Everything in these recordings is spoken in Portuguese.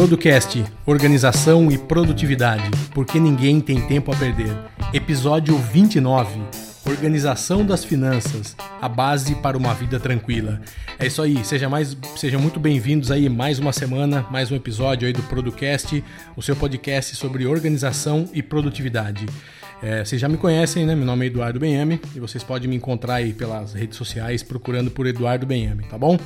Producast, Organização e Produtividade, porque ninguém tem tempo a perder. Episódio 29, Organização das Finanças, a base para uma vida tranquila. É isso aí, seja mais, sejam muito bem-vindos aí mais uma semana, mais um episódio aí do Producast, o seu podcast sobre organização e produtividade. É, vocês já me conhecem, né? Meu nome é Eduardo Benhame e vocês podem me encontrar aí pelas redes sociais procurando por Eduardo Benhame, tá bom?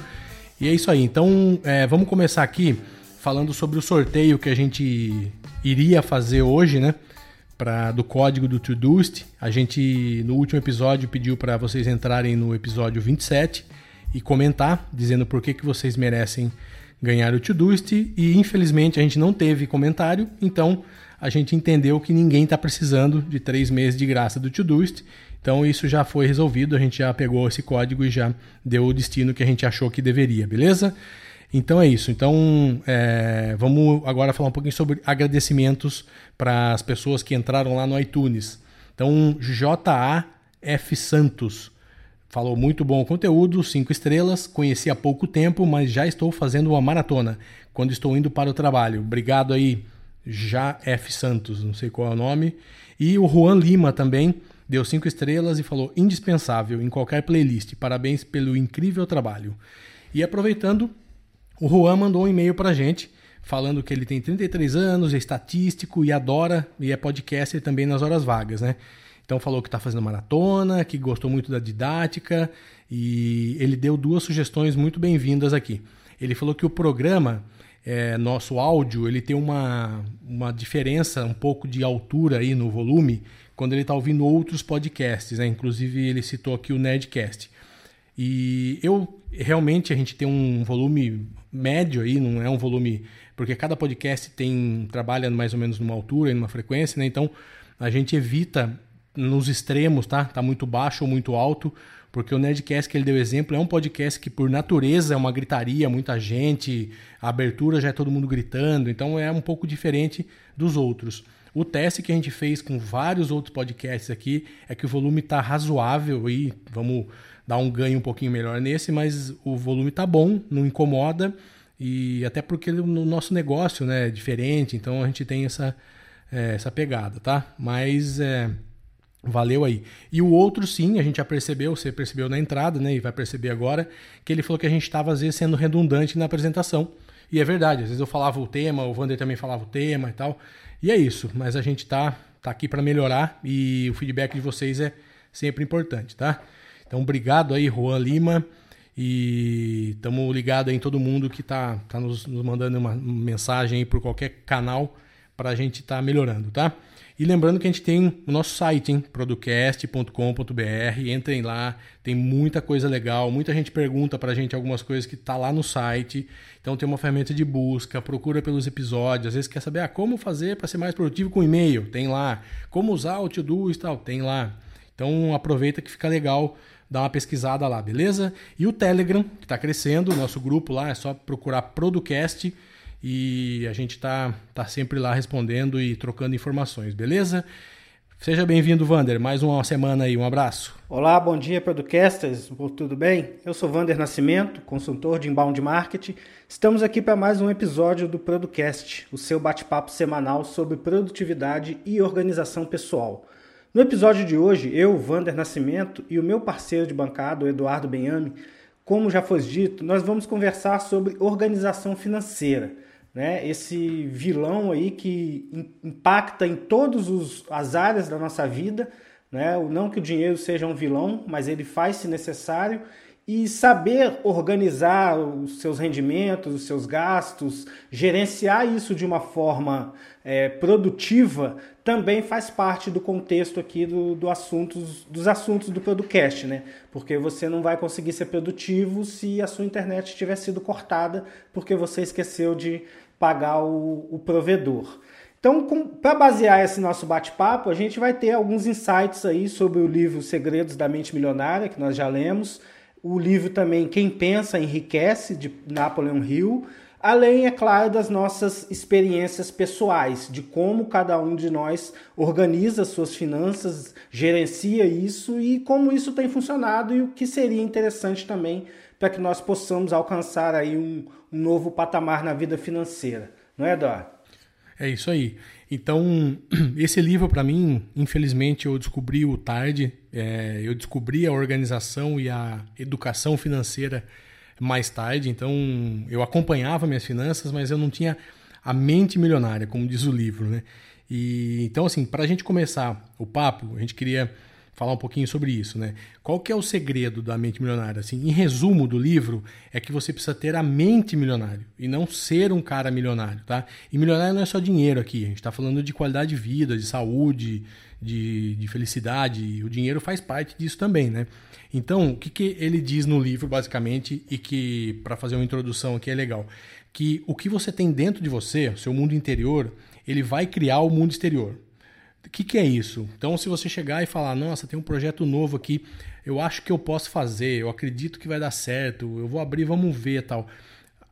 E é isso aí. Então, é, vamos começar aqui falando sobre o sorteio que a gente iria fazer hoje, né? Pra, do código do Todoist. A gente, no último episódio, pediu para vocês entrarem no episódio 27 e comentar, dizendo por que, que vocês merecem ganhar o Todoist. E infelizmente a gente não teve comentário, então a gente entendeu que ninguém está precisando de três meses de graça do Todoist. Então isso já foi resolvido, a gente já pegou esse código e já deu o destino que a gente achou que deveria, beleza? Então é isso. Então é, vamos agora falar um pouquinho sobre agradecimentos para as pessoas que entraram lá no iTunes. Então J.A.F. Santos falou muito bom conteúdo, cinco estrelas. Conheci há pouco tempo, mas já estou fazendo uma maratona quando estou indo para o trabalho. Obrigado aí, J.F. Santos, não sei qual é o nome. E o Juan Lima também Deu cinco estrelas e falou indispensável em qualquer playlist. Parabéns pelo incrível trabalho. E aproveitando, o Juan mandou um e-mail para a gente falando que ele tem 33 anos, é estatístico e adora e é podcaster também nas horas vagas, né? Então falou que está fazendo maratona, que gostou muito da didática e ele deu duas sugestões muito bem-vindas aqui. Ele falou que o programa, é, nosso áudio, ele tem uma, uma diferença um pouco de altura aí no volume quando ele está ouvindo outros podcasts, né? Inclusive ele citou aqui o Nerdcast. E eu realmente a gente tem um volume médio aí, não é um volume porque cada podcast tem trabalha mais ou menos numa altura e numa frequência, né? Então a gente evita nos extremos, tá? Tá muito baixo ou muito alto, porque o Nerdcast que ele deu exemplo é um podcast que por natureza é uma gritaria, muita gente, a abertura já é todo mundo gritando, então é um pouco diferente dos outros. O teste que a gente fez com vários outros podcasts aqui é que o volume está razoável e vamos dar um ganho um pouquinho melhor nesse, mas o volume está bom, não incomoda e até porque no nosso negócio né, é diferente, então a gente tem essa, é, essa pegada, tá? Mas é, valeu aí. E o outro sim, a gente já percebeu, você percebeu na entrada, né, e vai perceber agora, que ele falou que a gente estava às vezes sendo redundante na apresentação. E é verdade, às vezes eu falava o tema, o Vander também falava o tema e tal. E é isso, mas a gente tá, tá aqui para melhorar e o feedback de vocês é sempre importante, tá? Então, obrigado aí, Juan Lima. E estamos ligados em todo mundo que está tá nos, nos, mandando uma mensagem aí por qualquer canal para a gente estar tá melhorando, tá? E lembrando que a gente tem o nosso site, hein? producast.com.br. Entrem lá, tem muita coisa legal. Muita gente pergunta para a gente algumas coisas que tá lá no site. Então tem uma ferramenta de busca, procura pelos episódios. Às vezes quer saber ah, como fazer para ser mais produtivo com e-mail, tem lá. Como usar o to-do e tal, tem lá. Então aproveita que fica legal dá uma pesquisada lá, beleza? E o Telegram, que está crescendo, o nosso grupo lá, é só procurar Producast e a gente tá, tá sempre lá respondendo e trocando informações, beleza? Seja bem-vindo, Vander. Mais uma semana aí, um abraço. Olá, bom dia, Producasters. Tudo bem? Eu sou Vander Nascimento, consultor de inbound marketing. Estamos aqui para mais um episódio do Producast, o seu bate-papo semanal sobre produtividade e organização pessoal. No episódio de hoje, eu, Vander Nascimento, e o meu parceiro de bancada, o Eduardo Benhame, como já foi dito, nós vamos conversar sobre organização financeira né? Esse vilão aí que impacta em todas as áreas da nossa vida, né? Não que o dinheiro seja um vilão, mas ele faz-se necessário e saber organizar os seus rendimentos, os seus gastos, gerenciar isso de uma forma é, produtiva também faz parte do contexto aqui do, do assuntos, dos assuntos do podcast, né? Porque você não vai conseguir ser produtivo se a sua internet tiver sido cortada porque você esqueceu de pagar o, o provedor. Então, para basear esse nosso bate-papo, a gente vai ter alguns insights aí sobre o livro Segredos da Mente Milionária, que nós já lemos, o livro também Quem Pensa Enriquece, de Napoleon Hill, além, é claro, das nossas experiências pessoais, de como cada um de nós organiza suas finanças, gerencia isso e como isso tem funcionado e o que seria interessante também para que nós possamos alcançar aí um, um novo patamar na vida financeira. Não é, Eduardo? É isso aí. Então, esse livro, para mim, infelizmente, eu descobri o tarde. É, eu descobri a organização e a educação financeira mais tarde. Então, eu acompanhava minhas finanças, mas eu não tinha a mente milionária, como diz o livro, né? E então, assim, para a gente começar o papo, a gente queria falar um pouquinho sobre isso, né? Qual que é o segredo da mente milionária? Assim, em resumo do livro, é que você precisa ter a mente milionária e não ser um cara milionário, tá? E milionário não é só dinheiro aqui, a gente está falando de qualidade de vida, de saúde, de, de felicidade. O dinheiro faz parte disso também, né? Então, o que, que ele diz no livro, basicamente, e que, para fazer uma introdução aqui, é legal? Que o que você tem dentro de você, seu mundo interior, ele vai criar o mundo exterior. O que, que é isso? Então, se você chegar e falar, nossa, tem um projeto novo aqui, eu acho que eu posso fazer, eu acredito que vai dar certo, eu vou abrir, vamos ver tal.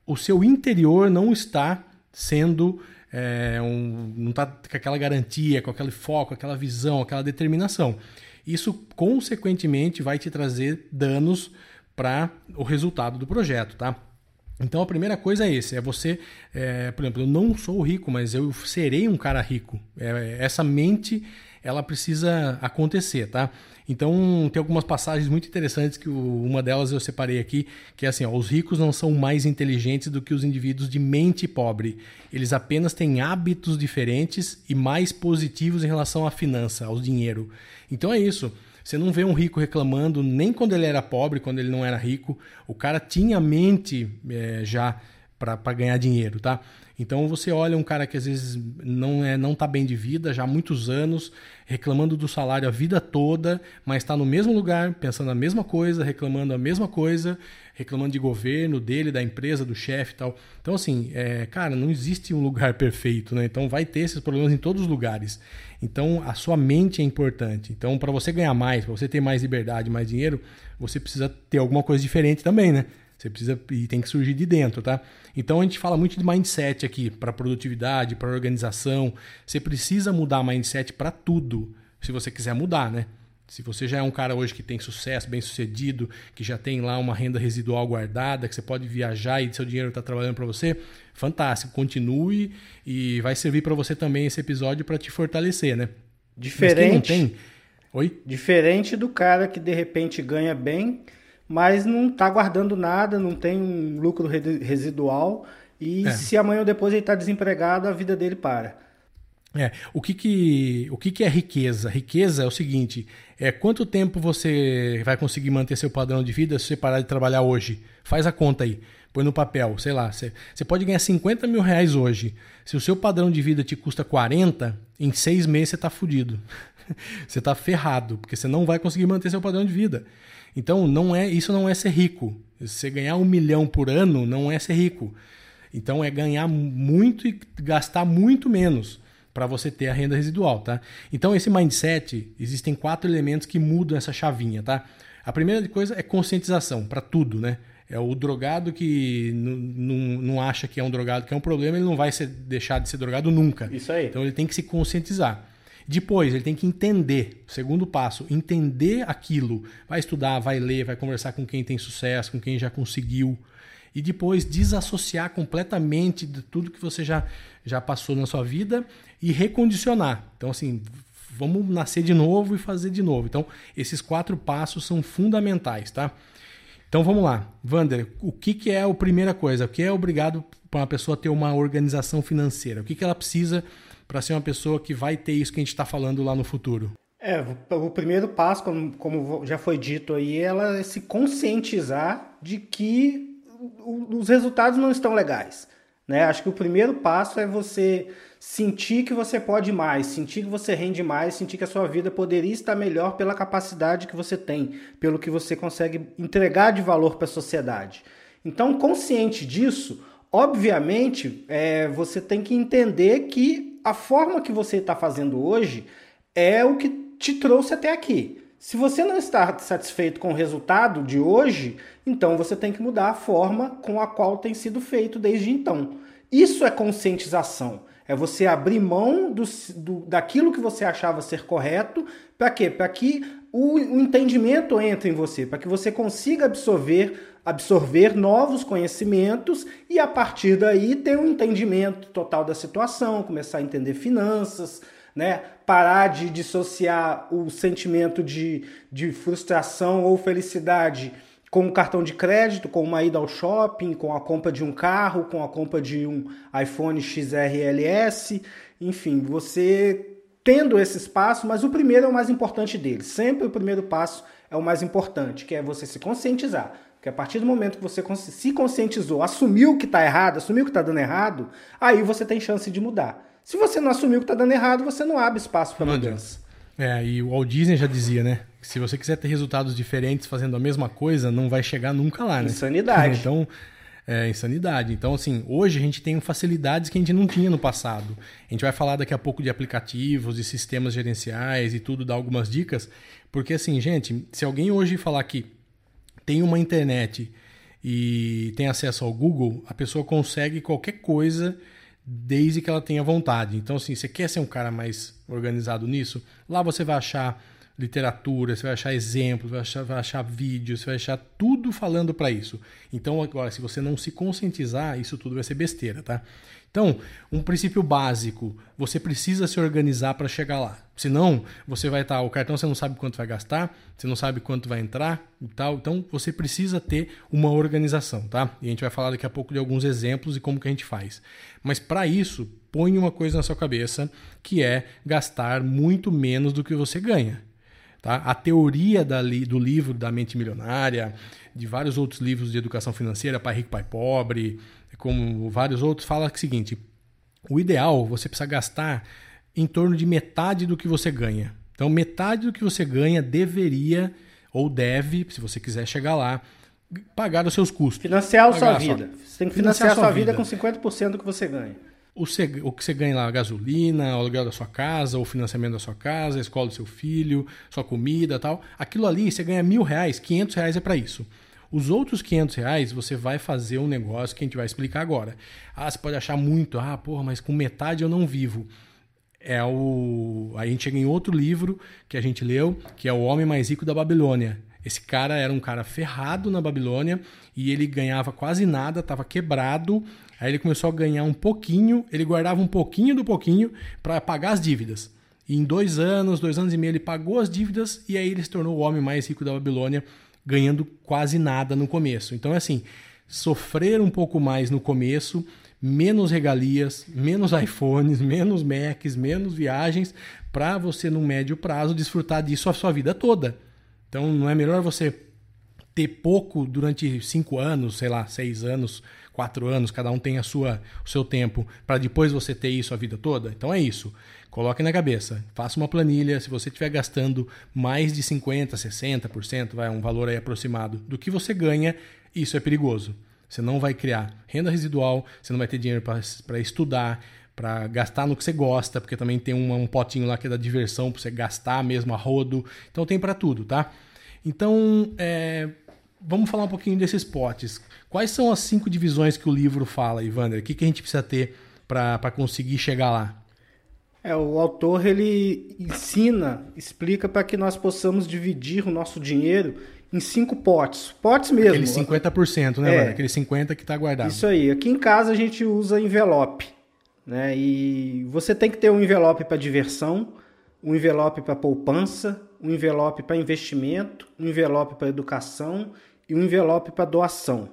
O seu interior não está sendo. É, um, não está com aquela garantia, com aquele foco, aquela visão, aquela determinação. Isso, consequentemente, vai te trazer danos para o resultado do projeto, tá? Então a primeira coisa é esse, é você, é, por exemplo, eu não sou rico, mas eu serei um cara rico. É, essa mente, ela precisa acontecer, tá? Então tem algumas passagens muito interessantes que uma delas eu separei aqui, que é assim, ó, os ricos não são mais inteligentes do que os indivíduos de mente pobre. Eles apenas têm hábitos diferentes e mais positivos em relação à finança, ao dinheiro. Então é isso. Você não vê um rico reclamando nem quando ele era pobre, quando ele não era rico. O cara tinha mente é, já para ganhar dinheiro, tá? Então você olha um cara que às vezes não é não tá bem de vida já há muitos anos, reclamando do salário a vida toda, mas está no mesmo lugar, pensando a mesma coisa, reclamando a mesma coisa, reclamando de governo, dele, da empresa, do chefe e tal. Então, assim, é, cara, não existe um lugar perfeito, né? Então vai ter esses problemas em todos os lugares. Então a sua mente é importante. Então, para você ganhar mais, para você ter mais liberdade, mais dinheiro, você precisa ter alguma coisa diferente também, né? Você precisa e tem que surgir de dentro, tá? Então a gente fala muito de mindset aqui para produtividade, para organização. Você precisa mudar mindset para tudo, se você quiser mudar, né? Se você já é um cara hoje que tem sucesso, bem sucedido, que já tem lá uma renda residual guardada, que você pode viajar e seu dinheiro está trabalhando para você, fantástico, continue e vai servir para você também esse episódio para te fortalecer, né? Diferente. Tem... Oi? Diferente do cara que de repente ganha bem mas não está guardando nada, não tem um lucro residual e é. se amanhã ou depois ele está desempregado, a vida dele para. É, o que que, o que que é riqueza? Riqueza é o seguinte, é quanto tempo você vai conseguir manter seu padrão de vida se você parar de trabalhar hoje? Faz a conta aí, põe no papel, sei lá, você, você pode ganhar 50 mil reais hoje. Se o seu padrão de vida te custa 40, em seis meses você está fudido. você está ferrado, porque você não vai conseguir manter seu padrão de vida. Então, não é isso não é ser rico. Você ganhar um milhão por ano não é ser rico. Então, é ganhar muito e gastar muito menos para você ter a renda residual, tá? Então, esse mindset, existem quatro elementos que mudam essa chavinha, tá? A primeira coisa é conscientização para tudo, né? É o drogado que não acha que é um drogado que é um problema, ele não vai ser, deixar de ser drogado nunca. Isso aí. Então ele tem que se conscientizar. Depois, ele tem que entender. Segundo passo, entender aquilo. Vai estudar, vai ler, vai conversar com quem tem sucesso, com quem já conseguiu. E depois desassociar completamente de tudo que você já, já passou na sua vida e recondicionar. Então, assim, vamos nascer de novo e fazer de novo. Então, esses quatro passos são fundamentais, tá? Então vamos lá, Vander, o que, que é a primeira coisa? O que é obrigado para uma pessoa ter uma organização financeira? O que, que ela precisa para ser uma pessoa que vai ter isso que a gente está falando lá no futuro? É, o primeiro passo, como, como já foi dito aí, ela é se conscientizar de que os resultados não estão legais. Né? Acho que o primeiro passo é você sentir que você pode mais, sentir que você rende mais, sentir que a sua vida poderia estar melhor pela capacidade que você tem, pelo que você consegue entregar de valor para a sociedade. Então, consciente disso, obviamente, é, você tem que entender que a forma que você está fazendo hoje é o que te trouxe até aqui. Se você não está satisfeito com o resultado de hoje, então você tem que mudar a forma com a qual tem sido feito desde então. Isso é conscientização. É você abrir mão do, do daquilo que você achava ser correto. Para quê? Para que o, o entendimento entre em você, para que você consiga absorver absorver novos conhecimentos e a partir daí ter um entendimento total da situação, começar a entender finanças, né? Parar de dissociar o sentimento de, de frustração ou felicidade com o cartão de crédito, com uma ida ao shopping, com a compra de um carro, com a compra de um iPhone XRLS, enfim, você tendo esse espaço, mas o primeiro é o mais importante deles. Sempre o primeiro passo é o mais importante, que é você se conscientizar. Porque a partir do momento que você se conscientizou, assumiu que está errado, assumiu que está dando errado, aí você tem chance de mudar. Se você não assumiu que está dando errado, você não abre espaço para mudança. É, e o Walt Disney já dizia, né? Que se você quiser ter resultados diferentes fazendo a mesma coisa, não vai chegar nunca lá, né? Insanidade. então, é insanidade. Então, assim, hoje a gente tem facilidades que a gente não tinha no passado. A gente vai falar daqui a pouco de aplicativos e sistemas gerenciais e tudo, dar algumas dicas. Porque, assim, gente, se alguém hoje falar que tem uma internet e tem acesso ao Google, a pessoa consegue qualquer coisa desde que ela tenha vontade. Então, assim, você quer ser um cara mais organizado nisso? Lá você vai achar literatura, você vai achar exemplos, vai achar, vai achar vídeos, você vai achar tudo falando para isso. Então, agora, se você não se conscientizar, isso tudo vai ser besteira, tá? Então, um princípio básico, você precisa se organizar para chegar lá. Senão, você vai estar, tá, o cartão você não sabe quanto vai gastar, você não sabe quanto vai entrar e tal. Então, você precisa ter uma organização, tá? E a gente vai falar daqui a pouco de alguns exemplos e como que a gente faz. Mas para isso, põe uma coisa na sua cabeça, que é gastar muito menos do que você ganha. Tá? A teoria da, do livro da mente milionária, de vários outros livros de educação financeira, Pai Rico, Pai Pobre, como vários outros, fala o seguinte: o ideal você precisa gastar em torno de metade do que você ganha. Então, metade do que você ganha deveria ou deve, se você quiser chegar lá, pagar os seus custos. Financiar a sua vida. Você tem que financiar, financiar a sua vida, vida com 50% do que você ganha o, o que você ganha lá, a gasolina, o aluguel da sua casa, o financiamento da sua casa, a escola do seu filho, sua comida tal. Aquilo ali, você ganha mil reais, quinhentos reais é para isso. Os outros 500 reais você vai fazer um negócio que a gente vai explicar agora. Ah, você pode achar muito, ah, porra, mas com metade eu não vivo. É o. A gente chega em outro livro que a gente leu, que é O Homem Mais Rico da Babilônia. Esse cara era um cara ferrado na Babilônia e ele ganhava quase nada, estava quebrado. Aí ele começou a ganhar um pouquinho, ele guardava um pouquinho do pouquinho para pagar as dívidas. E em dois anos, dois anos e meio, ele pagou as dívidas e aí ele se tornou o homem mais rico da Babilônia, ganhando quase nada no começo. Então é assim, sofrer um pouco mais no começo, menos regalias, menos iPhones, menos Macs, menos viagens, para você no médio prazo desfrutar disso a sua vida toda. Então não é melhor você ter pouco durante cinco anos, sei lá, seis anos, quatro anos, cada um tem a sua, o seu tempo, para depois você ter isso a vida toda? Então é isso. Coloque na cabeça, faça uma planilha. Se você estiver gastando mais de 50%, 60%, vai um valor aí aproximado do que você ganha, isso é perigoso. Você não vai criar renda residual, você não vai ter dinheiro para estudar, para gastar no que você gosta, porque também tem um, um potinho lá que é da diversão para você gastar mesmo a rodo. Então tem para tudo, tá? Então, é, vamos falar um pouquinho desses potes. Quais são as cinco divisões que o livro fala, Ivander? O que, que a gente precisa ter para conseguir chegar lá? É, o autor ele ensina, explica para que nós possamos dividir o nosso dinheiro em cinco potes. Potes mesmo. Aquele 50%, né, é, Aquele 50% que está guardado. Isso aí. Aqui em casa a gente usa envelope. Né? E você tem que ter um envelope para diversão, um envelope para poupança, um envelope para investimento, um envelope para educação e um envelope para doação.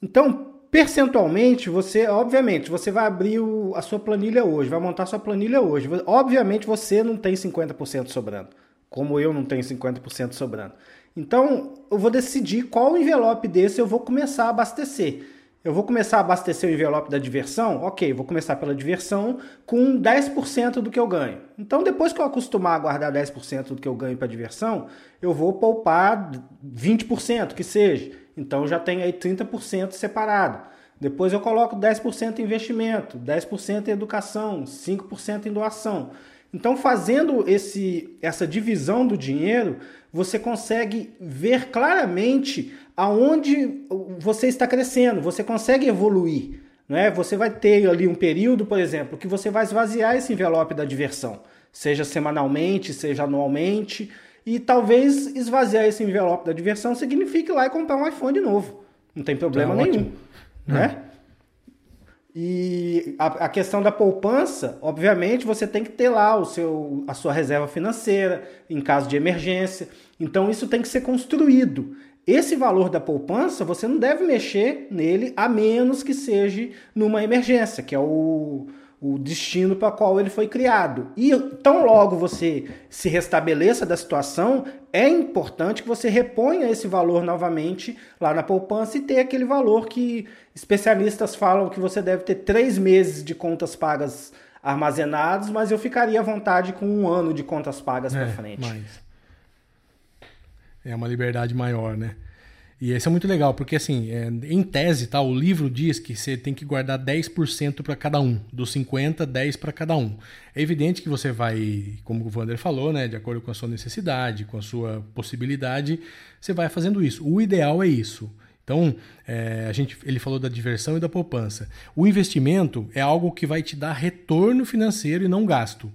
Então, percentualmente, você, obviamente, você vai abrir o, a sua planilha hoje, vai montar a sua planilha hoje. Obviamente, você não tem 50% sobrando, como eu não tenho 50% sobrando. Então, eu vou decidir qual envelope desse eu vou começar a abastecer. Eu vou começar a abastecer o envelope da diversão? Ok, vou começar pela diversão com 10% do que eu ganho. Então, depois que eu acostumar a guardar 10% do que eu ganho para diversão, eu vou poupar 20%, que seja. Então, já tenho aí 30% separado. Depois eu coloco 10% em investimento, 10% em educação, 5% em doação. Então, fazendo esse, essa divisão do dinheiro, você consegue ver claramente aonde você está crescendo, você consegue evoluir. Né? Você vai ter ali um período, por exemplo, que você vai esvaziar esse envelope da diversão, seja semanalmente, seja anualmente, e talvez esvaziar esse envelope da diversão signifique ir lá e comprar um iPhone novo. Não tem problema tá nenhum, ótimo. né? E a, a, questão da poupança, obviamente, você tem que ter lá o seu, a sua reserva financeira em caso de emergência. Então isso tem que ser construído. Esse valor da poupança, você não deve mexer nele a menos que seja numa emergência, que é o, o destino para qual ele foi criado. E tão logo você se restabeleça da situação, é importante que você reponha esse valor novamente lá na poupança e ter aquele valor que especialistas falam que você deve ter três meses de contas pagas armazenados, mas eu ficaria à vontade com um ano de contas pagas é, para frente. Mas... É uma liberdade maior, né? E isso é muito legal, porque assim, é, em tese, tá, o livro diz que você tem que guardar 10% para cada um, dos 50, 10 para cada um. É evidente que você vai, como o Vander falou, né, de acordo com a sua necessidade, com a sua possibilidade, você vai fazendo isso. O ideal é isso. Então, é, a gente, ele falou da diversão e da poupança. O investimento é algo que vai te dar retorno financeiro e não gasto.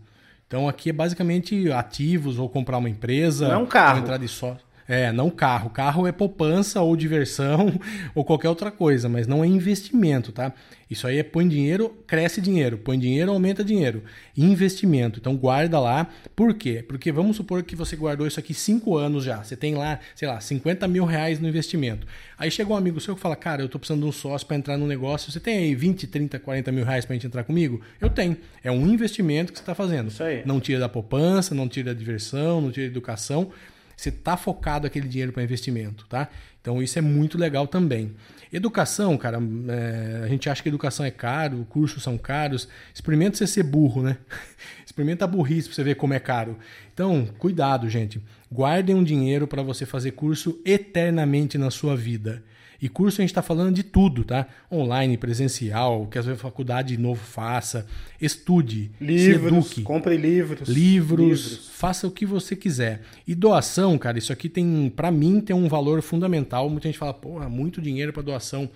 Então, aqui é basicamente ativos ou comprar uma empresa. Não é um carro. Entrar de sócio. É, não carro. Carro é poupança ou diversão ou qualquer outra coisa, mas não é investimento, tá? Isso aí é põe dinheiro, cresce dinheiro. Põe dinheiro, aumenta dinheiro. Investimento. Então guarda lá. Por quê? Porque vamos supor que você guardou isso aqui cinco anos já. Você tem lá, sei lá, 50 mil reais no investimento. Aí chega um amigo seu que fala, cara, eu tô precisando de um sócio para entrar no negócio. Você tem aí 20, 30, 40 mil reais pra gente entrar comigo? Eu tenho. É um investimento que você está fazendo. Isso aí. Não tira da poupança, não tira da diversão, não tira da educação você está focado aquele dinheiro para investimento, tá? Então isso é muito legal também. Educação, cara, é, a gente acha que educação é caro, cursos são caros. Experimenta você ser burro, né? Experimenta a burrice para você ver como é caro. Então, cuidado, gente. Guardem um dinheiro para você fazer curso eternamente na sua vida. E curso a gente está falando de tudo, tá? Online, presencial, que a faculdade de novo faça. Estude, livros, se eduque. Compre livros, livros. Livros. Faça o que você quiser. E doação, cara, isso aqui tem, para mim, tem um valor fundamental. Muita gente fala, porra, muito dinheiro para doação.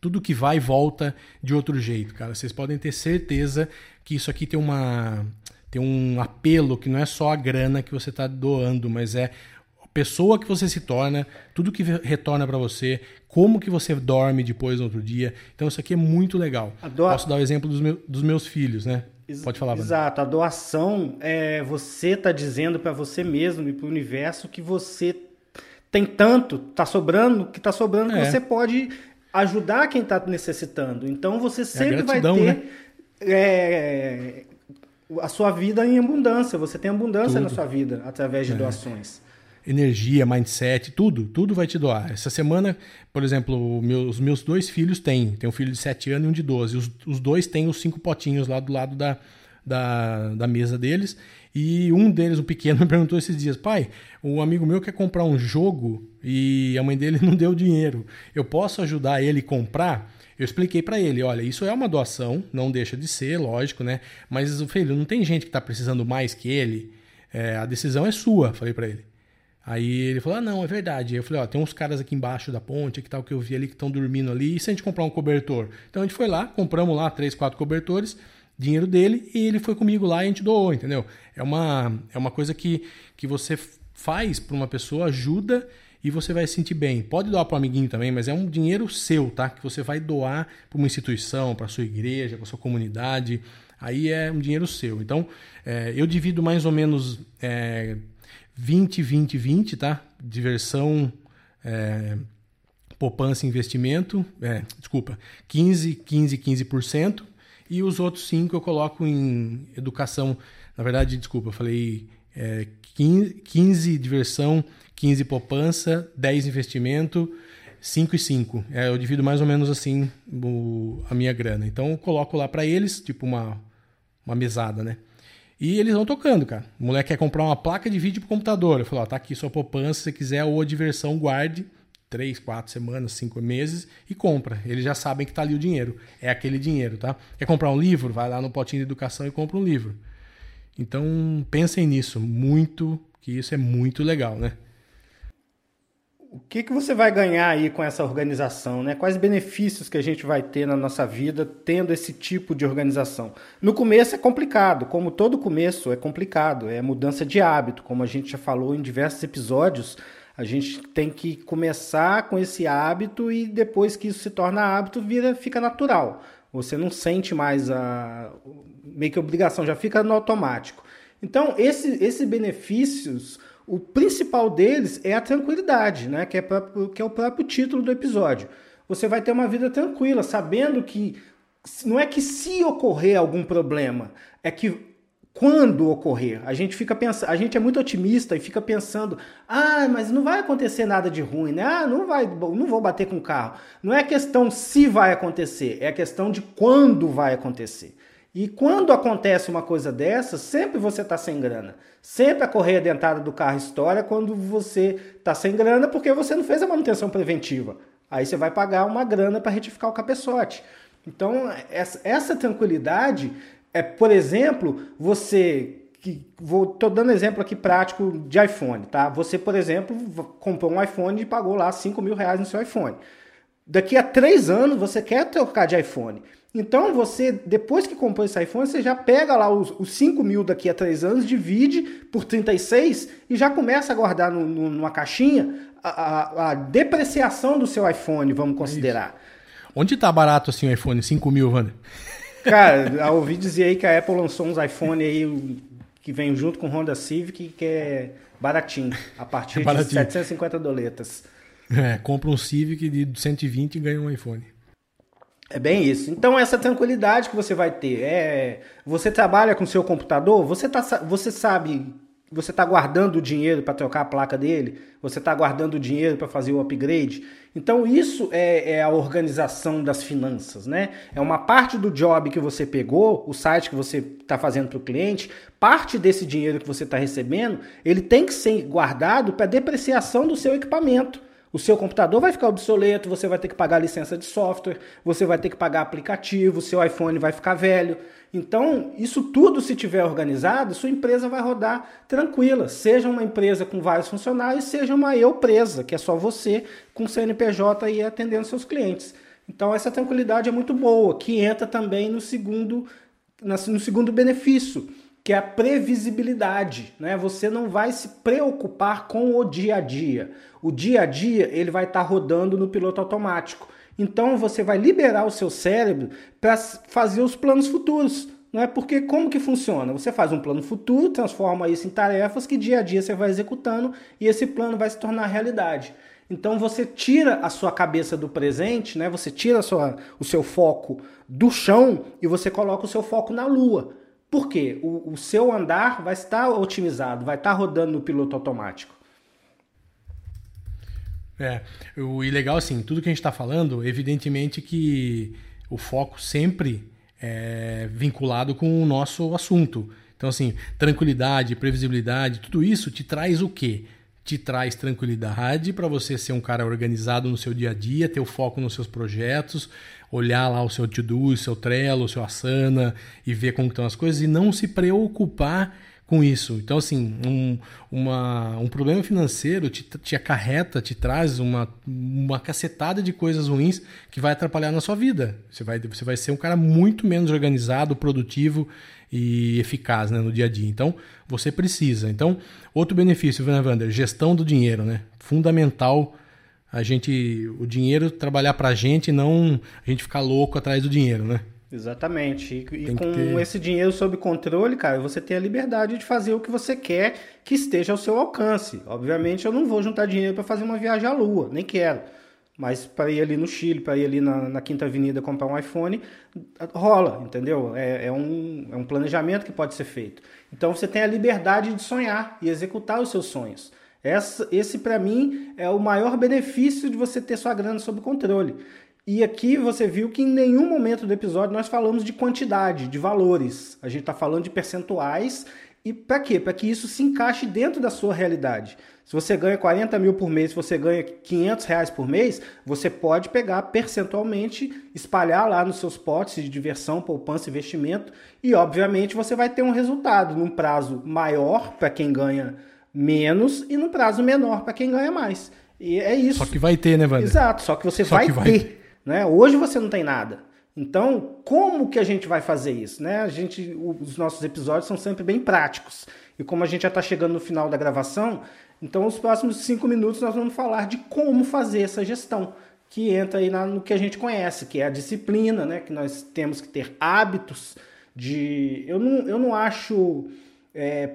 Tudo que vai volta de outro jeito, cara. Vocês podem ter certeza que isso aqui tem uma tem um apelo que não é só a grana que você está doando, mas é pessoa que você se torna, tudo que retorna para você, como que você dorme depois no outro dia. Então isso aqui é muito legal. Doa... Posso dar o exemplo dos, meu, dos meus filhos, né? Pode falar. Exato. A doação é você está dizendo para você mesmo e para o universo que você tem tanto, tá sobrando, que tá sobrando é. que você pode ajudar quem está necessitando. Então você é sempre é gratidão, vai ter né? é, a sua vida em abundância. Você tem abundância Tudo. na sua vida através de é. doações energia, mindset, tudo, tudo vai te doar. Essa semana, por exemplo, os meus dois filhos têm, tem um filho de 7 anos e um de 12. Os, os dois têm os cinco potinhos lá do lado da, da, da mesa deles. E um deles, o pequeno, me perguntou esses dias: pai, um amigo meu quer comprar um jogo e a mãe dele não deu dinheiro. Eu posso ajudar ele a comprar? Eu expliquei para ele, olha, isso é uma doação, não deixa de ser, lógico, né? Mas, filho, não tem gente que está precisando mais que ele. É, a decisão é sua, falei para ele. Aí ele falou: Ah, não, é verdade. Eu falei: Ó, tem uns caras aqui embaixo da ponte que tal que eu vi ali que estão dormindo ali. E se a gente comprar um cobertor? Então a gente foi lá, compramos lá três, quatro cobertores, dinheiro dele, e ele foi comigo lá e a gente doou, entendeu? É uma, é uma coisa que, que você faz para uma pessoa, ajuda e você vai se sentir bem. Pode doar para um amiguinho também, mas é um dinheiro seu, tá? Que você vai doar para uma instituição, para sua igreja, para sua comunidade. Aí é um dinheiro seu. Então, é, eu divido mais ou menos. É, 20, 20, 20, tá? Diversão, é, poupança e investimento, é, desculpa, 15, 15, 15%. E os outros 5 eu coloco em educação. Na verdade, desculpa, eu falei é, 15, 15 diversão, 15 poupança, 10 investimento, 5 e 5. É, eu divido mais ou menos assim o, a minha grana. Então eu coloco lá para eles, tipo uma, uma mesada, né? E eles vão tocando, cara. O moleque quer comprar uma placa de vídeo pro computador. Eu falo, ó, tá aqui sua poupança, se você quiser, ou a diversão, guarde três, quatro semanas, cinco meses e compra. Eles já sabem que tá ali o dinheiro. É aquele dinheiro, tá? Quer comprar um livro? Vai lá no potinho de educação e compra um livro. Então, pensem nisso muito, que isso é muito legal, né? O que, que você vai ganhar aí com essa organização? Né? Quais benefícios que a gente vai ter na nossa vida tendo esse tipo de organização? No começo é complicado, como todo começo é complicado, é mudança de hábito, como a gente já falou em diversos episódios. A gente tem que começar com esse hábito e depois que isso se torna hábito, vira, fica natural. Você não sente mais a meio que obrigação, já fica no automático. Então, esse, esses benefícios, o principal deles é a tranquilidade, né? que, é próprio, que é o próprio título do episódio. Você vai ter uma vida tranquila, sabendo que não é que se ocorrer algum problema, é que quando ocorrer. A gente fica pensando, a gente é muito otimista e fica pensando: "Ah, mas não vai acontecer nada de ruim, né? Ah, não vai, não vou bater com o carro". Não é questão se vai acontecer, é questão de quando vai acontecer. E quando acontece uma coisa dessa, sempre você está sem grana. Sempre a correia dentada do carro estoura quando você está sem grana porque você não fez a manutenção preventiva. Aí você vai pagar uma grana para retificar o cabeçote. Então, essa, essa tranquilidade é, por exemplo, você que vou tô dando exemplo aqui prático de iPhone, tá? Você, por exemplo, comprou um iPhone e pagou lá 5 mil reais no seu iPhone. Daqui a três anos você quer trocar de iPhone. Então você, depois que comprou esse iPhone, você já pega lá os, os 5 mil daqui a três anos, divide por 36 e já começa a guardar no, no, numa caixinha a, a, a, depreciação do seu iPhone, vamos considerar. Isso. Onde tá barato assim o iPhone? 5 mil, Wander? Cara, eu ouvi dizer aí que a Apple lançou uns iPhone aí que vem junto com o Honda Civic que é baratinho, a partir é baratinho. de 750 doletas. É, compra um Civic de 120 e ganha um iPhone. É bem isso. Então essa tranquilidade que você vai ter é, você trabalha com seu computador, você tá, você sabe você está guardando o dinheiro para trocar a placa dele, você está guardando o dinheiro para fazer o upgrade. Então, isso é, é, a organização das finanças, né? É uma parte do job que você pegou, o site que você está fazendo para o cliente, parte desse dinheiro que você está recebendo, ele tem que ser guardado para depreciação do seu equipamento. O seu computador vai ficar obsoleto, você vai ter que pagar licença de software, você vai ter que pagar aplicativo, seu iPhone vai ficar velho. Então, isso tudo, se tiver organizado, sua empresa vai rodar tranquila. Seja uma empresa com vários funcionários, seja uma eu presa, que é só você com CNPJ e atendendo seus clientes. Então, essa tranquilidade é muito boa, que entra também no segundo, no segundo benefício, que é a previsibilidade. Né? Você não vai se preocupar com o dia a dia. O dia a dia ele vai estar rodando no piloto automático. Então você vai liberar o seu cérebro para fazer os planos futuros. Não é porque como que funciona? Você faz um plano futuro, transforma isso em tarefas que dia a dia você vai executando e esse plano vai se tornar realidade. Então você tira a sua cabeça do presente, né? Você tira sua, o seu foco do chão e você coloca o seu foco na lua. Por quê? O, o seu andar vai estar otimizado, vai estar rodando no piloto automático. É, o, e legal assim, tudo que a gente está falando, evidentemente que o foco sempre é vinculado com o nosso assunto. Então, assim, tranquilidade, previsibilidade, tudo isso te traz o quê? Te traz tranquilidade para você ser um cara organizado no seu dia a dia, ter o foco nos seus projetos, olhar lá o seu to-do, o seu Trello, o seu Asana e ver como estão as coisas e não se preocupar com isso. Então, assim, um, uma, um problema financeiro te, te acarreta, te traz uma, uma cacetada de coisas ruins que vai atrapalhar na sua vida. Você vai, você vai ser um cara muito menos organizado, produtivo e eficaz né, no dia a dia. Então, você precisa. Então, outro benefício, né, Wander? Gestão do dinheiro, né? Fundamental a gente, o dinheiro trabalhar para a gente, não a gente ficar louco atrás do dinheiro, né? Exatamente. E, e com ter... esse dinheiro sob controle, cara, você tem a liberdade de fazer o que você quer que esteja ao seu alcance. Obviamente, eu não vou juntar dinheiro para fazer uma viagem à Lua, nem quero. Mas para ir ali no Chile, para ir ali na, na, Quinta Avenida comprar um iPhone, rola, entendeu? É, é, um, é um planejamento que pode ser feito. Então você tem a liberdade de sonhar e executar os seus sonhos. Essa, esse, para mim, é o maior benefício de você ter sua grana sob controle. E aqui você viu que em nenhum momento do episódio nós falamos de quantidade, de valores. A gente está falando de percentuais. E para quê? Para que isso se encaixe dentro da sua realidade. Se você ganha 40 mil por mês, se você ganha 500 reais por mês, você pode pegar percentualmente, espalhar lá nos seus potes de diversão, poupança, investimento e, obviamente, você vai ter um resultado num prazo maior para quem ganha menos e num prazo menor para quem ganha mais. E é isso. Só que vai ter, né, Wander? Exato, só que você só vai, que vai ter. Né? Hoje você não tem nada. Então, como que a gente vai fazer isso? Né? A gente, os nossos episódios são sempre bem práticos. E como a gente já está chegando no final da gravação, então os próximos cinco minutos nós vamos falar de como fazer essa gestão, que entra aí no que a gente conhece, que é a disciplina, né? que nós temos que ter hábitos de. Eu não, eu não acho. É,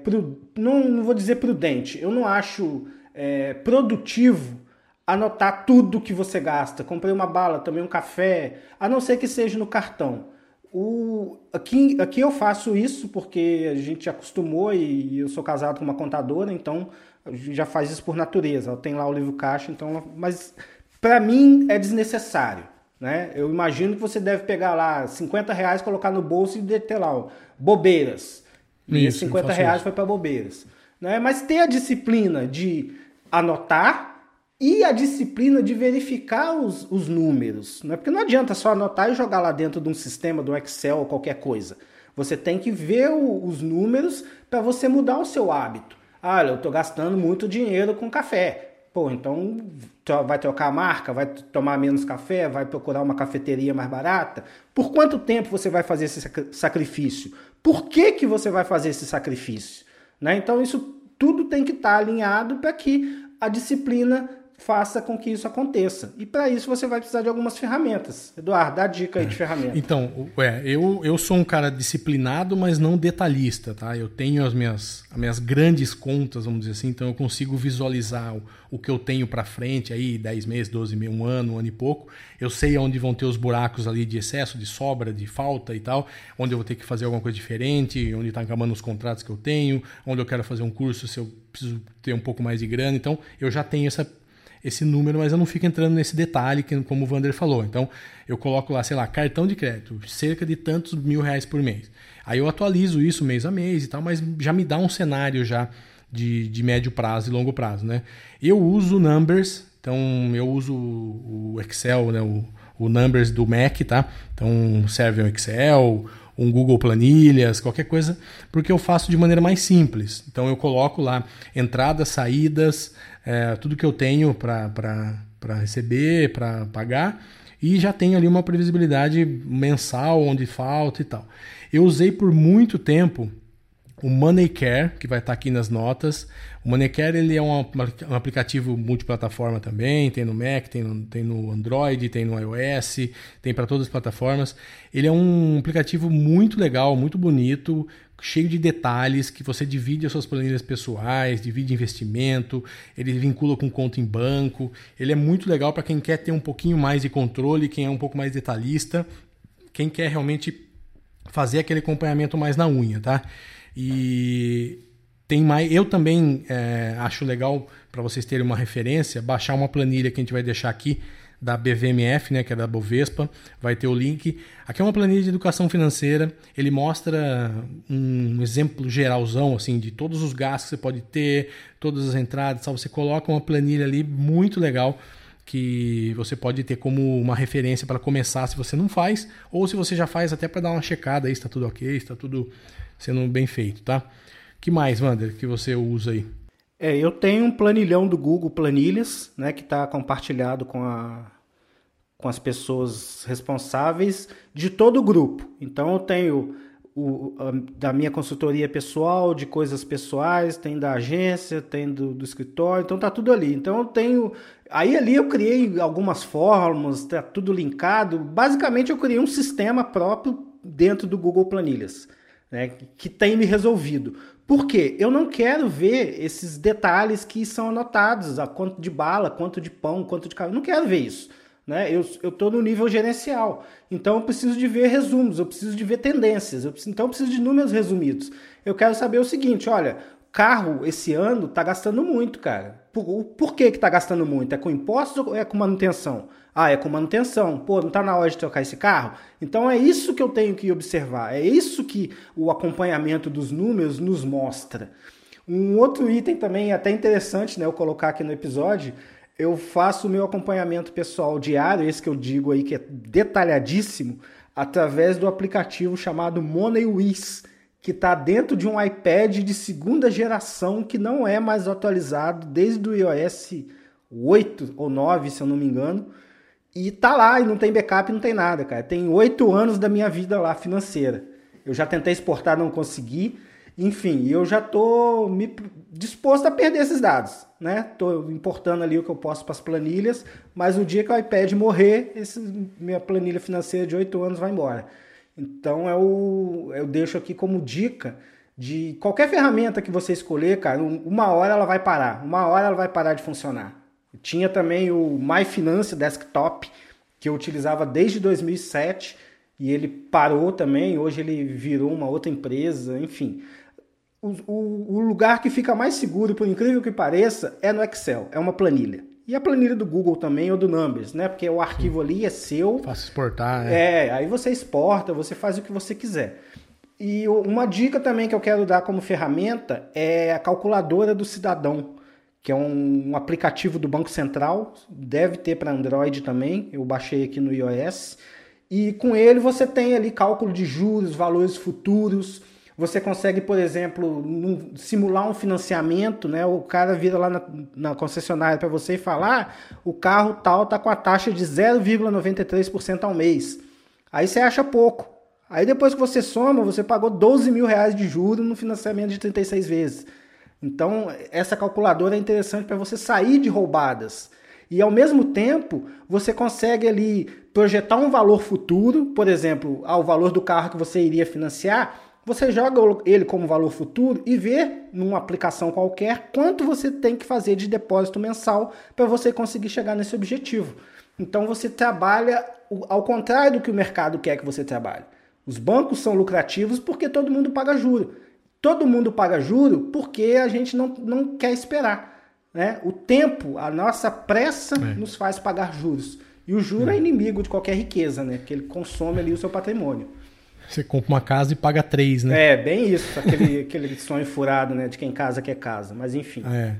não, não vou dizer prudente, eu não acho é, produtivo anotar tudo que você gasta. Comprei uma bala, tomei um café, a não ser que seja no cartão. O, aqui, aqui eu faço isso porque a gente acostumou e eu sou casado com uma contadora, então já faz isso por natureza. Ela tem lá o livro caixa, então, mas para mim é desnecessário. Né? Eu imagino que você deve pegar lá 50 reais, colocar no bolso e ter lá ó, bobeiras. E isso, 50 reais isso. foi para bobeiras. Né? Mas ter a disciplina de anotar e a disciplina de verificar os, os números. Né? Porque não adianta só anotar e jogar lá dentro de um sistema, do Excel ou qualquer coisa. Você tem que ver o, os números para você mudar o seu hábito. Ah, eu estou gastando muito dinheiro com café. Pô, então vai trocar a marca, vai tomar menos café, vai procurar uma cafeteria mais barata. Por quanto tempo você vai fazer esse sacrifício? Por que, que você vai fazer esse sacrifício? Né? Então isso tudo tem que estar tá alinhado para que a disciplina faça com que isso aconteça. E para isso você vai precisar de algumas ferramentas. Eduardo, dá dica aí de ferramenta. Então, é, eu, eu sou um cara disciplinado, mas não detalhista, tá? Eu tenho as minhas, as minhas grandes contas, vamos dizer assim, então eu consigo visualizar o, o que eu tenho para frente aí, 10 meses, 12 meses, um ano, um ano e pouco. Eu sei onde vão ter os buracos ali de excesso, de sobra, de falta e tal, onde eu vou ter que fazer alguma coisa diferente, onde está acabando os contratos que eu tenho, onde eu quero fazer um curso se eu preciso ter um pouco mais de grana. Então, eu já tenho essa esse número, mas eu não fico entrando nesse detalhe, que, como o Vander falou. Então, eu coloco lá, sei lá, cartão de crédito, cerca de tantos mil reais por mês. Aí eu atualizo isso mês a mês e tal, mas já me dá um cenário já de, de médio prazo e longo prazo, né? Eu uso Numbers, então eu uso o Excel, né? O, o Numbers do Mac, tá? Então serve um Excel, um Google Planilhas, qualquer coisa, porque eu faço de maneira mais simples. Então eu coloco lá entradas, saídas, é, tudo que eu tenho para receber, para pagar, e já tenho ali uma previsibilidade mensal, onde falta e tal. Eu usei por muito tempo o MoneyCare, que vai estar aqui nas notas. O MoneyCare ele é um, um, aplicativo multiplataforma também, tem no Mac, tem no, tem no Android, tem no iOS, tem para todas as plataformas. Ele é um aplicativo muito legal, muito bonito, cheio de detalhes, que você divide as suas planilhas pessoais, divide investimento, ele vincula com conta em banco. Ele é muito legal para quem quer ter um pouquinho mais de controle, quem é um pouco mais detalhista, quem quer realmente fazer aquele acompanhamento mais na unha, tá? E tem mais. Eu também é, acho legal para vocês terem uma referência, baixar uma planilha que a gente vai deixar aqui da BVMF, né, que é da Bovespa, vai ter o link. Aqui é uma planilha de educação financeira, ele mostra um exemplo geralzão assim de todos os gastos que você pode ter, todas as entradas, tal. você coloca uma planilha ali muito legal que você pode ter como uma referência para começar se você não faz, ou se você já faz até para dar uma checada aí está tudo ok, está tudo sendo bem feito, tá? que mais, Wander, que você usa aí? É, eu tenho um planilhão do Google Planilhas, né, que está compartilhado com, a, com as pessoas responsáveis de todo o grupo. Então eu tenho o, a, da minha consultoria pessoal, de coisas pessoais, tem da agência, tem do, do escritório, então tá tudo ali. Então eu tenho. Aí ali eu criei algumas fórmulas, tá tudo linkado. Basicamente eu criei um sistema próprio dentro do Google Planilhas. Né, que tem me resolvido. Por quê? Eu não quero ver esses detalhes que são anotados, a quanto de bala, quanto de pão, quanto de. Eu não quero ver isso. Né? Eu estou no nível gerencial. Então eu preciso de ver resumos, eu preciso de ver tendências, eu preciso, então eu preciso de números resumidos. Eu quero saber o seguinte: olha, carro esse ano está gastando muito, cara. Por, por que está gastando muito? É com impostos ou é com manutenção? Ah, é com manutenção. Pô, não está na hora de trocar esse carro? Então é isso que eu tenho que observar. É isso que o acompanhamento dos números nos mostra. Um outro item também até interessante, né, eu colocar aqui no episódio, eu faço o meu acompanhamento pessoal diário, esse que eu digo aí que é detalhadíssimo, através do aplicativo chamado MoneyWiz, que está dentro de um iPad de segunda geração que não é mais atualizado desde o iOS 8 ou 9, se eu não me engano. E tá lá e não tem backup, não tem nada, cara. Tem oito anos da minha vida lá financeira. Eu já tentei exportar, não consegui. Enfim, eu já tô me disposto a perder esses dados, né? Tô importando ali o que eu posso para as planilhas, mas o dia que o iPad morrer, esse, minha planilha financeira de oito anos vai embora. Então eu, eu deixo aqui como dica de qualquer ferramenta que você escolher, cara, uma hora ela vai parar, uma hora ela vai parar de funcionar. Tinha também o MyFinance Desktop, que eu utilizava desde 2007 e ele parou também, hoje ele virou uma outra empresa, enfim. O, o, o lugar que fica mais seguro, por incrível que pareça, é no Excel, é uma planilha. E a planilha do Google também, ou do Numbers, né? Porque o arquivo ali é seu. Fácil exportar, né? É, aí você exporta, você faz o que você quiser. E uma dica também que eu quero dar como ferramenta é a calculadora do cidadão, que é um, aplicativo do Banco Central, deve ter para Android também, eu baixei aqui no iOS. E com ele você tem ali cálculo de juros, valores futuros. Você consegue, por exemplo, simular um financiamento, né? O cara vira lá na, na concessionária para você e falar: ah, o carro tal tá com a taxa de 0,93% ao mês. Aí você acha pouco. Aí depois que você soma, você pagou 12 mil reais de juros no financiamento de 36 vezes. Então, essa calculadora é interessante para você sair de roubadas. E ao mesmo tempo, você consegue ali projetar um valor futuro, por exemplo, ao valor do carro que você iria financiar, você joga ele como valor futuro e vê numa aplicação qualquer quanto você tem que fazer de depósito mensal para você conseguir chegar nesse objetivo. Então você trabalha ao contrário do que o mercado quer que você trabalhe. Os bancos são lucrativos porque todo mundo paga juro. Todo mundo paga juro porque a gente não, não quer esperar. Né? O tempo, a nossa pressa é. nos faz pagar juros. E o juro é. é inimigo de qualquer riqueza, né? Porque ele consome ali o seu patrimônio. Você compra uma casa e paga três, né? É, bem isso, aquele, aquele sonho furado, né? De quem casa quer casa, mas enfim. É.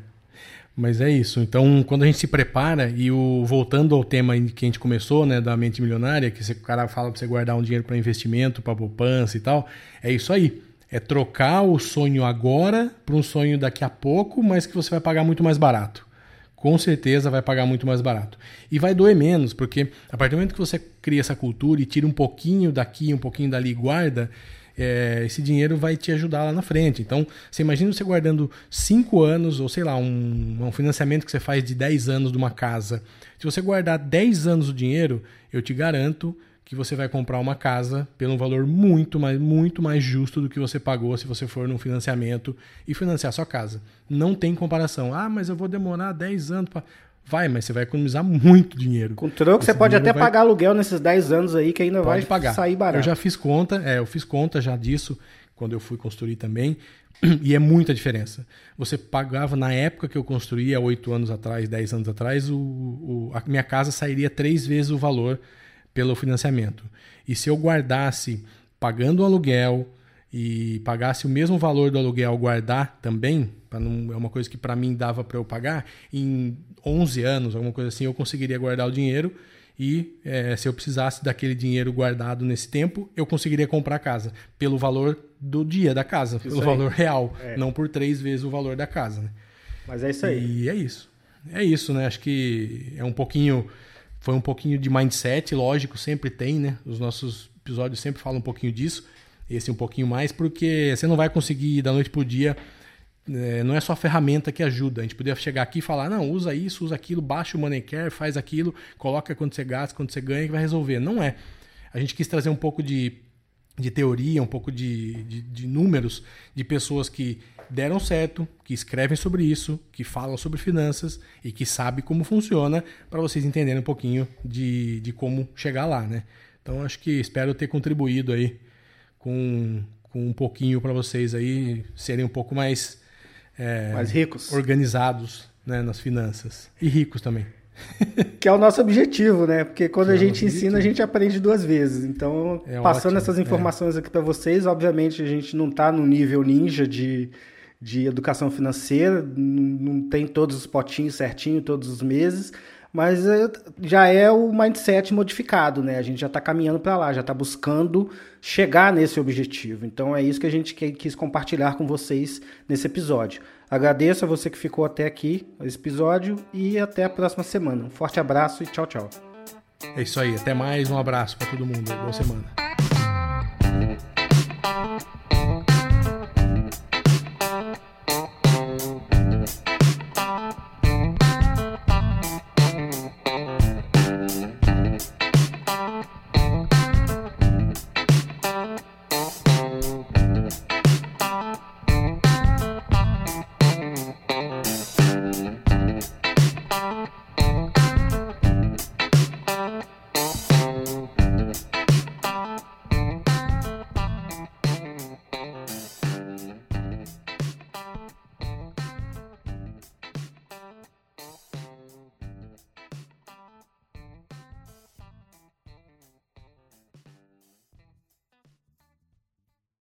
Mas é isso. Então, quando a gente se prepara, e o voltando ao tema que a gente começou, né, da mente milionária, que o cara fala para você guardar um dinheiro para investimento, para poupança e tal, é isso aí. É trocar o sonho agora para um sonho daqui a pouco, mas que você vai pagar muito mais barato. Com certeza vai pagar muito mais barato. E vai doer menos, porque a partir do momento que você cria essa cultura e tira um pouquinho daqui, um pouquinho dali e guarda, é, esse dinheiro vai te ajudar lá na frente. Então, você imagina você guardando 5 anos, ou sei lá, um, um, financiamento que você faz de 10 anos de uma casa. Se você guardar 10 anos o dinheiro, eu te garanto que você vai comprar uma casa pelo um valor muito mais, muito mais justo do que você pagou se você for num financiamento e financiar sua casa. Não tem comparação. Ah, mas eu vou demorar 10 anos para Vai, mas você vai economizar muito dinheiro. Com troco, você pode até vai... pagar aluguel nesses 10 anos aí, que ainda pode vai pagar. sair barato. Eu já fiz conta, é, eu fiz conta já disso quando eu fui construir também. E é muita diferença. Você pagava, na época que eu construía, 8 anos atrás, 10 anos atrás, o, o, a minha casa sairia três vezes o valor pelo financiamento. E se eu guardasse pagando o aluguel, e pagasse o mesmo valor do aluguel guardar também, não, é uma coisa que para mim dava para eu pagar, em 11 anos, alguma coisa assim, eu conseguiria guardar o dinheiro e é, se eu precisasse daquele dinheiro guardado nesse tempo, eu conseguiria comprar a casa pelo valor do dia da casa, isso pelo aí. valor real, é. não por três vezes o valor da casa. Né? Mas é isso aí. E é isso. É isso, né? Acho que é um pouquinho. Foi um pouquinho de mindset, lógico, sempre tem, né? Os nossos episódios sempre falam um pouquinho disso esse um pouquinho mais, porque você não vai conseguir da noite pro dia. É, não é só a ferramenta que ajuda. A gente poderia chegar aqui e falar, não, usa isso, usa aquilo, baixa o money care, faz aquilo, coloca quanto você gasta, quanto você ganha, que vai resolver. Não é. A gente quis trazer um pouco de, de teoria, um pouco de, de, de números de pessoas que deram certo, que escrevem sobre isso, que falam sobre finanças e que sabem como funciona, para vocês entenderem um pouquinho de, de como chegar lá, né? Então acho que espero ter contribuído aí com, com um pouquinho para vocês aí serem um pouco mais, é, mais ricos, organizados né, nas finanças e ricos também. que é o nosso objetivo, né? Porque quando que a é gente ensina, a gente aprende duas vezes. Então, é passando ótimo, essas é. informações é. aqui para vocês, obviamente a gente não está no nível ninja de, de educação financeira, não, não tem todos os potinhos certinho todos os meses, mas é, já é o mindset modificado, né? A gente já está caminhando para lá, já está buscando chegar nesse objetivo. Então é isso que a gente quis compartilhar com vocês nesse episódio. Agradeço a você que ficou até aqui, esse episódio, e até a próxima semana. Um forte abraço e tchau, tchau. É isso aí, até mais, um abraço para todo mundo, boa semana.